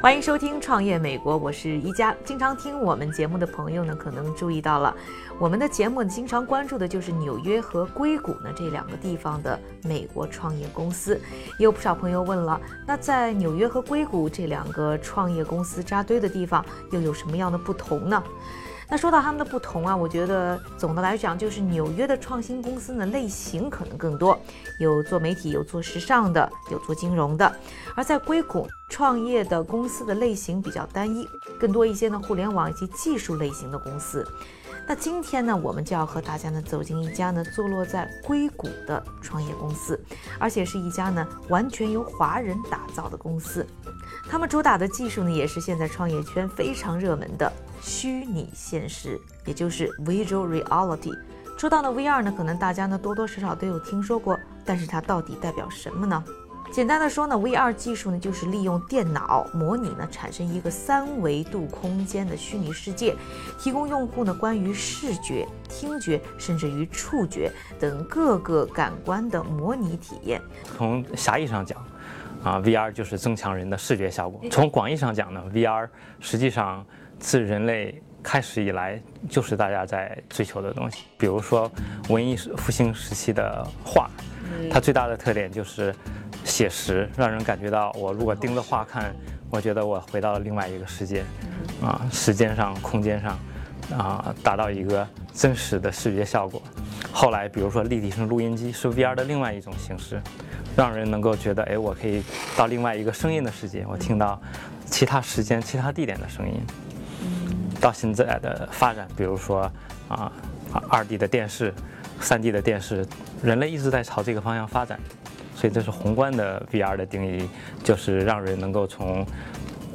欢迎收听《创业美国》，我是一加。经常听我们节目的朋友呢，可能注意到了，我们的节目经常关注的就是纽约和硅谷呢这两个地方的美国创业公司。也有不少朋友问了，那在纽约和硅谷这两个创业公司扎堆的地方，又有什么样的不同呢？那说到他们的不同啊，我觉得总的来讲，就是纽约的创新公司呢类型可能更多，有做媒体，有做时尚的，有做金融的；而在硅谷创业的公司的类型比较单一，更多一些呢互联网以及技术类型的公司。那今天呢，我们就要和大家呢走进一家呢坐落在硅谷的创业公司，而且是一家呢完全由华人打造的公司。他们主打的技术呢，也是现在创业圈非常热门的虚拟现实，也就是 Visual Reality。说到呢 VR 呢，可能大家呢多多少少都有听说过，但是它到底代表什么呢？简单的说呢，VR 技术呢就是利用电脑模拟呢产生一个三维度空间的虚拟世界，提供用户呢关于视觉、听觉甚至于触觉等各个感官的模拟体验。从狭义上讲，啊，VR 就是增强人的视觉效果；从广义上讲呢，VR 实际上自人类开始以来就是大家在追求的东西。比如说文艺复兴时期的画，它最大的特点就是写实，让人感觉到我如果盯着画看，我觉得我回到了另外一个世界，啊，时间上、空间上，啊，达到一个真实的视觉效果。后来，比如说立体声录音机是 VR 的另外一种形式，让人能够觉得，哎，我可以到另外一个声音的世界，我听到其他时间、其他地点的声音。到现在的发展，比如说啊，二 D 的电视、三 D 的电视，人类一直在朝这个方向发展。所以这是宏观的 VR 的定义，就是让人能够从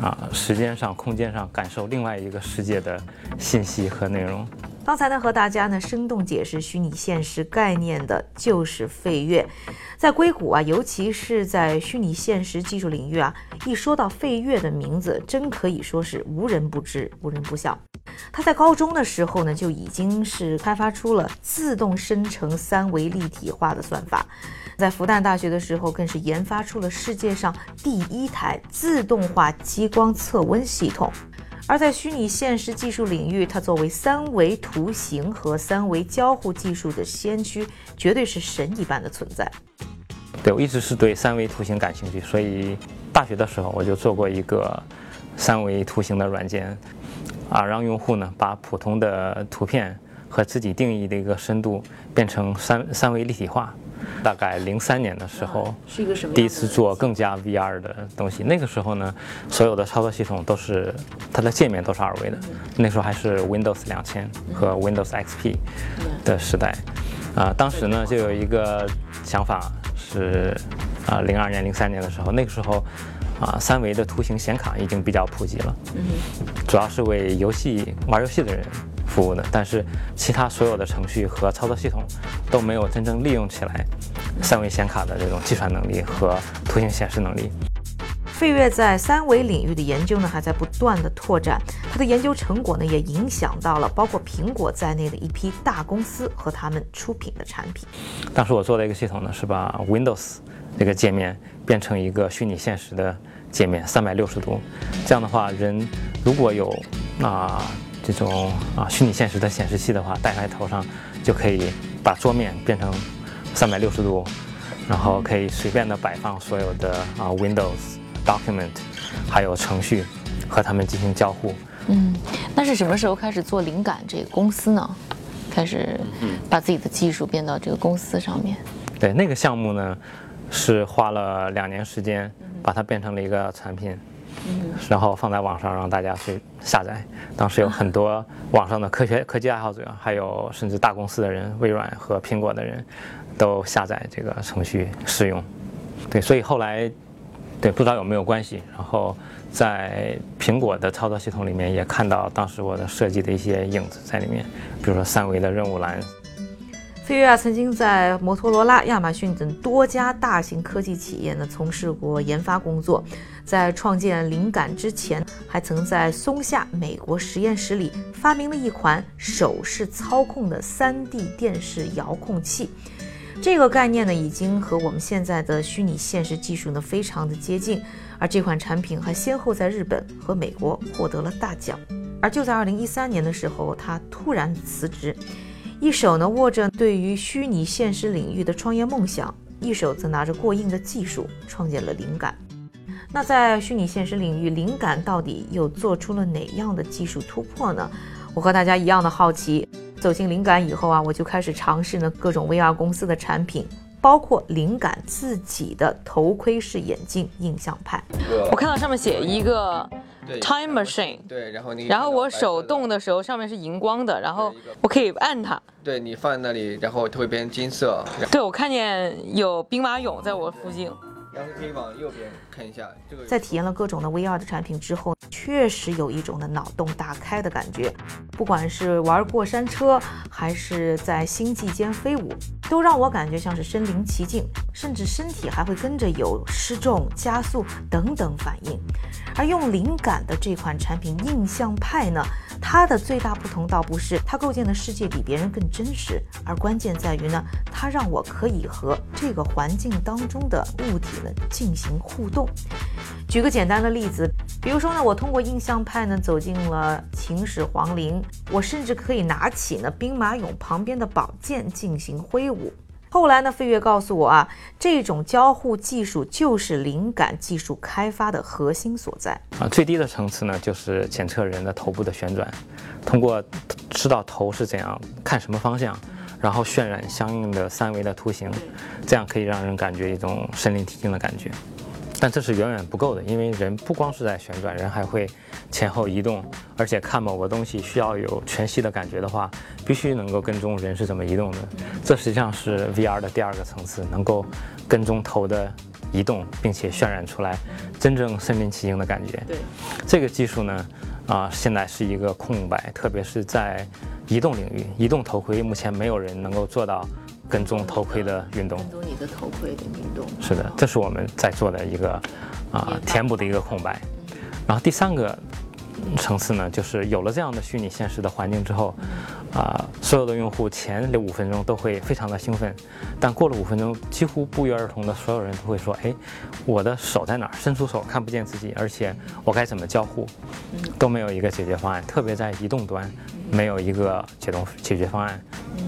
啊时间上、空间上感受另外一个世界的信息和内容。刚才呢，和大家呢生动解释虚拟现实概念的就是费越。在硅谷啊，尤其是在虚拟现实技术领域啊，一说到费越的名字，真可以说是无人不知、无人不晓。他在高中的时候呢，就已经是开发出了自动生成三维立体化的算法。在复旦大学的时候，更是研发出了世界上第一台自动化激光测温系统。而在虚拟现实技术领域，它作为三维图形和三维交互技术的先驱，绝对是神一般的存在。对我一直是对三维图形感兴趣，所以大学的时候我就做过一个三维图形的软件，啊，让用户呢把普通的图片和自己定义的一个深度变成三三维立体化。大概零三年的时候，是一个什么？第一次做更加 VR 的东西。那个时候呢，所有的操作系统都是它的界面都是二维的。那时候还是 Windows 两千和 Windows XP 的时代。啊，当时呢就有一个想法是，啊，零二年、零三年的时候，那个时候，啊，三维的图形显卡已经比较普及了，主要是为游戏玩游戏的人。服务的，但是其他所有的程序和操作系统都没有真正利用起来三维显卡的这种计算能力和图形显示能力。费越在三维领域的研究呢，还在不断的拓展，他的研究成果呢，也影响到了包括苹果在内的一批大公司和他们出品的产品。当时我做的一个系统呢，是把 Windows 这个界面变成一个虚拟现实的界面，三百六十度。这样的话，人如果有啊。这种啊虚拟现实的显示器的话，戴在头上就可以把桌面变成三百六十度，然后可以随便的摆放所有的啊 Windows document，还有程序和他们进行交互。嗯，那是什么时候开始做灵感这个公司呢？开始把自己的技术变到这个公司上面？对，那个项目呢是花了两年时间把它变成了一个产品。然后放在网上让大家去下载。当时有很多网上的科学科技爱好者，还有甚至大公司的人，微软和苹果的人，都下载这个程序试用。对，所以后来对，不知道有没有关系。然后在苹果的操作系统里面也看到当时我的设计的一些影子在里面，比如说三维的任务栏。飞跃啊，曾经在摩托罗拉、亚马逊等多家大型科技企业呢从事过研发工作。在创建灵感之前，还曾在松下美国实验室里发明了一款手势操控的 3D 电视遥控器。这个概念呢，已经和我们现在的虚拟现实技术呢非常的接近。而这款产品还先后在日本和美国获得了大奖。而就在2013年的时候，他突然辞职。一手呢握着对于虚拟现实领域的创业梦想，一手则拿着过硬的技术创建了灵感。那在虚拟现实领域，灵感到底又做出了哪样的技术突破呢？我和大家一样的好奇。走进灵感以后啊，我就开始尝试呢各种 VR 公司的产品，包括灵感自己的头盔式眼镜印象派。我看到上面写一个。对 Time Machine，对，然后你然后我手动的时候上面是荧光的，然后我可以按它。对你放在那里，然后它会变成金色，对，我看见有兵马俑在我附近。然后可以往右边看一下，这个在体验了各种的 VR 的产品之后，确实有一种的脑洞大开的感觉。不管是玩过山车，还是在星际间飞舞，都让我感觉像是身临其境，甚至身体还会跟着有失重、加速等等反应。而用灵感的这款产品印象派呢，它的最大不同倒不是它构建的世界比别人更真实，而关键在于呢，它让我可以和这个环境当中的物体进行互动。举个简单的例子，比如说呢，我通过印象派呢走进了秦始皇陵，我甚至可以拿起呢兵马俑旁边的宝剑进行挥舞。后来呢，飞跃告诉我啊，这种交互技术就是灵感技术开发的核心所在。啊，最低的层次呢，就是检测人的头部的旋转，通过知道头是怎样看什么方向，然后渲染相应的三维的图形，这样可以让人感觉一种身临其境的感觉。但这是远远不够的，因为人不光是在旋转，人还会前后移动，而且看某个东西需要有全息的感觉的话，必须能够跟踪人是怎么移动的。这实际上是 VR 的第二个层次，能够跟踪头的移动，并且渲染出来真正身临其境的感觉。对，这个技术呢，啊、现在是一个空白，特别是在移动领域，移动头盔目前没有人能够做到跟踪头盔的运动。跟踪你的头盔的运动。是的，这是我们在做的一个啊、填补的一个空白。然后第三个层次呢，就是有了这样的虚拟现实的环境之后，啊、所有的用户前六五分钟都会非常的兴奋，但过了五分钟，几乎不约而同的所有人都会说：“哎，我的手在哪儿？伸出手看不见自己，而且我该怎么交互？都没有一个解决方案，特别在移动端没有一个解动解决方案。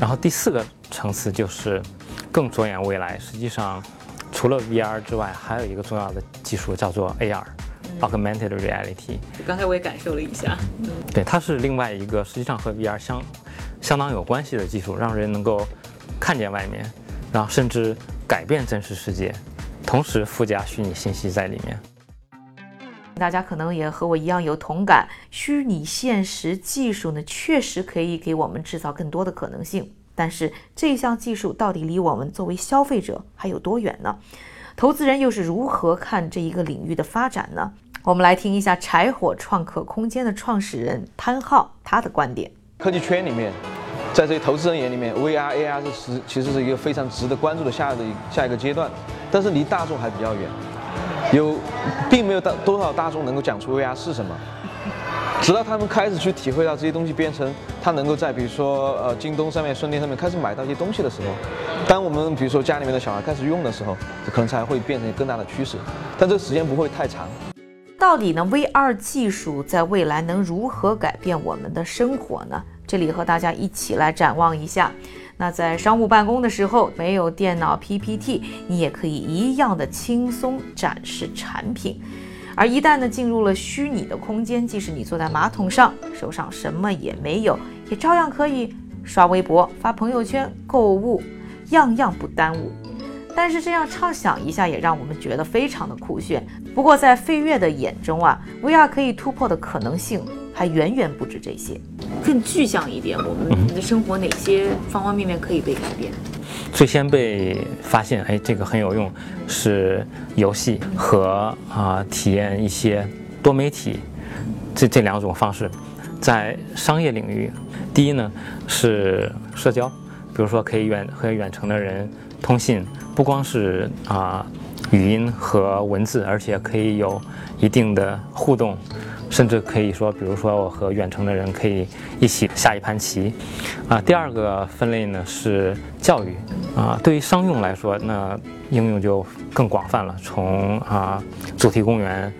然后第四个层次就是更着眼未来，实际上。除了 VR 之外，还有一个重要的技术叫做 AR AR，Augmented Reality。刚才我也感受了一下。对，它是另外一个实际上和 VR 相相当有关系的技术，让人能够看见外面，然后甚至改变真实世界，同时附加虚拟信息在里面。大家可能也和我一样有同感，虚拟现实技术呢，确实可以给我们制造更多的可能性。但是这项技术到底离我们作为消费者还有多远呢？投资人又是如何看这一个领域的发展呢？我们来听一下柴火创客空间的创始人潘浩他的观点。科技圈里面，在这些投资人眼里面，VR、AR 是实其实是一个非常值得关注的下的下一个阶段，但是离大众还比较远，有并没有大多少大众能够讲出 VR 是什么。直到他们开始去体会到这些东西变成他能够在比如说呃京东上面、顺电上面开始买到一些东西的时候，当我们比如说家里面的小孩开始用的时候，可能才会变成更大的趋势，但这个时间不会太长。到底呢，VR 技术在未来能如何改变我们的生活呢？这里和大家一起来展望一下。那在商务办公的时候，没有电脑 PPT，你也可以一样的轻松展示产品。而一旦呢进入了虚拟的空间，即使你坐在马桶上，手上什么也没有，也照样可以刷微博、发朋友圈、购物，样样不耽误。但是这样畅想一下，也让我们觉得非常的酷炫。不过在飞跃的眼中啊，VR 可以突破的可能性还远远不止这些。更具象一点，我们的生活哪些方方面面可以被改变？最先被发现，哎，这个很有用，是游戏和啊、体验一些多媒体这这两种方式。在商业领域，第一呢是社交，比如说可以远和远程的人通信，不光是啊、语音和文字，而且可以有一定的互动，甚至可以说，比如说我和远程的人可以一起下一盘棋，啊，第二个分类呢是教育，啊，对于商用来说，那应用就更广泛了，从啊主题公园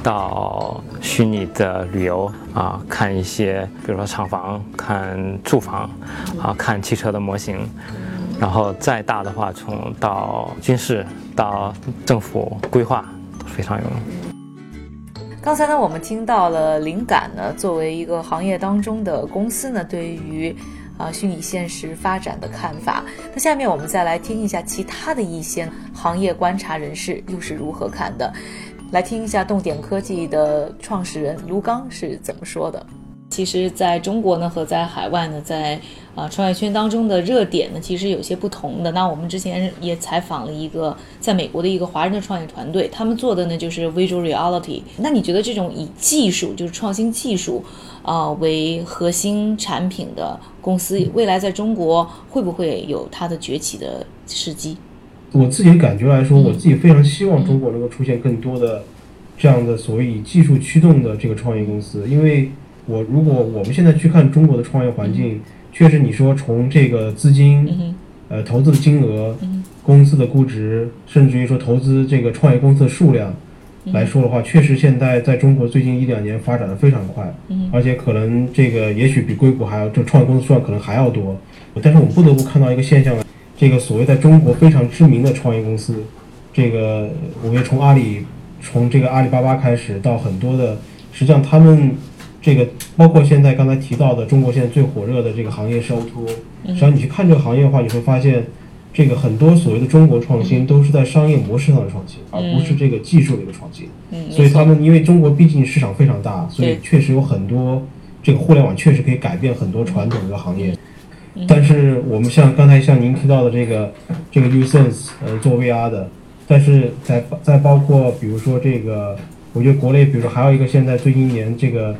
到虚拟的旅游啊，看一些比如说厂房、看住房，啊，看汽车的模型，然后再大的话，从到军事到政府规划都非常有用。刚才呢，我们听到了灵感呢，作为一个行业当中的公司呢，对于啊虚拟现实发展的看法。那下面我们再来听一下其他的一些行业观察人士又是如何看的。来听一下动点科技的创始人卢刚是怎么说的。其实，在中国呢和在海外呢，在啊创业圈当中的热点呢，其实有些不同的。那我们之前也采访了一个在美国的一个华人的创业团队，他们做的呢就是 Visual Reality。那你觉得这种以技术就是创新技术啊、为核心产品的公司，未来在中国会不会有它的崛起的时机？我自己感觉来说，我自己非常希望中国能够出现更多的这样的所谓以技术驱动的这个创业公司，因为我如果我们现在去看中国的创业环境，确实你说从这个资金、呃投资的金额、公司的估值，甚至于说投资这个创业公司的数量来说的话，确实现在在中国最近一两年发展的非常快，而且可能这个也许比硅谷还要这创业公司数量可能还要多，但是我们不得不看到一个现象。这个所谓在中国非常知名的创业公司，这个我觉得从阿里，从这个阿里巴巴开始到很多的，实际上他们这个包括现在刚才提到的中国现在最火热的这个行业是 O2O，实际上你去看这个行业的话，你会发现，这个很多所谓的中国创新都是在商业模式上的创新，而不是这个技术的一个创新。嗯，所以他们因为中国毕竟市场非常大，所以确实有很多这个互联网确实可以改变很多传统的行业。但是我们像刚才像您提到的这个这个 USense 呃做 VR 的，但是在在包括比如说这个，我觉得国内比如说还有一个现在最近一年这个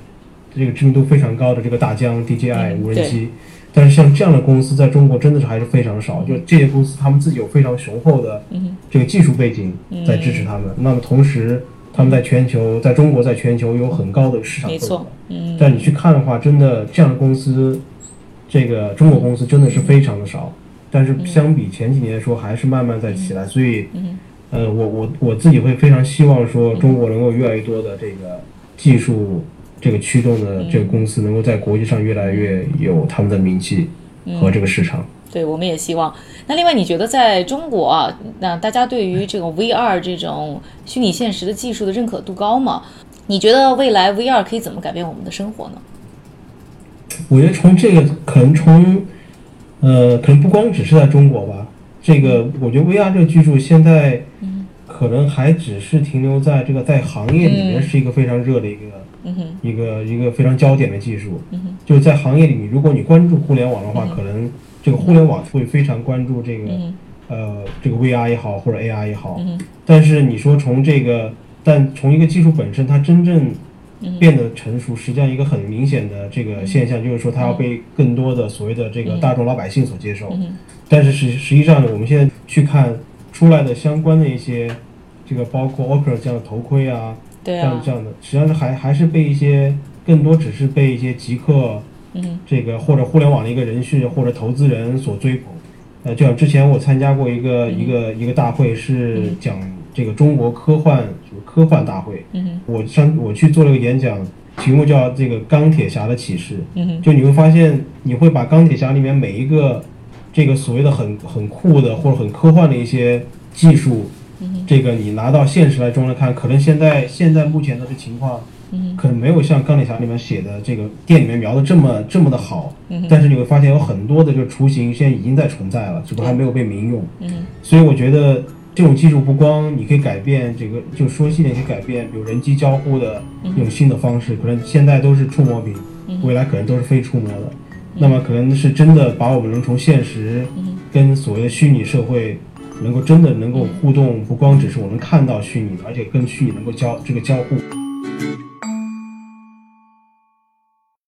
这个知名度非常高的这个大疆 DJI 嗯无人机，但是像这样的公司在中国真的是还是非常少，就这些公司他们自己有非常雄厚的这个技术背景在支持他们，那么同时他们在全球在中国在全球有很高的市场份额错，嗯，但你去看的话，真的这样的公司，这个中国公司真的是非常的少。但是相比前几年来说，还是慢慢在起来。所以，呃，我我我自己会非常希望说，中国能够越来越多的这个技术这个驱动的这个公司，能够在国际上越来越有他们的名气和这个市场。对，我们也希望。那另外，你觉得在中国啊，那大家对于这种 VR 这种虚拟现实的技术的认可度高吗？你觉得未来 VR 可以怎么改变我们的生活呢？我觉得从这个可能从，呃，可能不光只是在中国吧，这个我觉得 VR 这个技术现在，可能还只是停留在这个在行业里面是一个非常热的一个、嗯，一个一个非常焦点的技术。嗯，就是在行业里面，如果你关注互联网的话，可能这个互联网会非常关注这个、嗯呃这个 VR 也好或者 AR 也好。嗯但是你说从这个，但从一个技术本身，它真正嗯变得成熟，实际上一个很明显的这个现象就是说，它要被更多的所谓的这个大众老百姓所接受。嗯但是实实际上呢，我们现在去看出来的相关的一些这个包括 Oculus 这样的头盔啊，对啊，这样这样的，实际上是还还是被一些更多只是被一些极客嗯这个或者互联网的一个人士或者投资人所追捧。呃，就像之前我参加过一个、一个一个大会，是讲这个中国科幻什么科幻大会。嗯我上我去做了个演讲，题目叫这个钢铁侠的启示。嗯就你会发现，你会把钢铁侠里面每一个这个所谓的很很酷的或者很科幻的一些技术，这个你拿到现实来中来看，可能现在现在目前的这情况，可能没有像钢铁侠里面写的这个店里面描的这么这么的好。但是你会发现有很多的这个雏形现在已经在存在了，只不过还没有被民用。嗯所以我觉得这种技术不光你可以改变这个，就说细点可以改变，比如人机交互的一种新的方式，可能现在都是触摸屏，未来可能都是非触摸的。那么可能是真的把我们能从现实跟所谓的虚拟社会能够真的能够互动，不光只是我能看到虚拟的，而且跟虚拟能够交这个交互。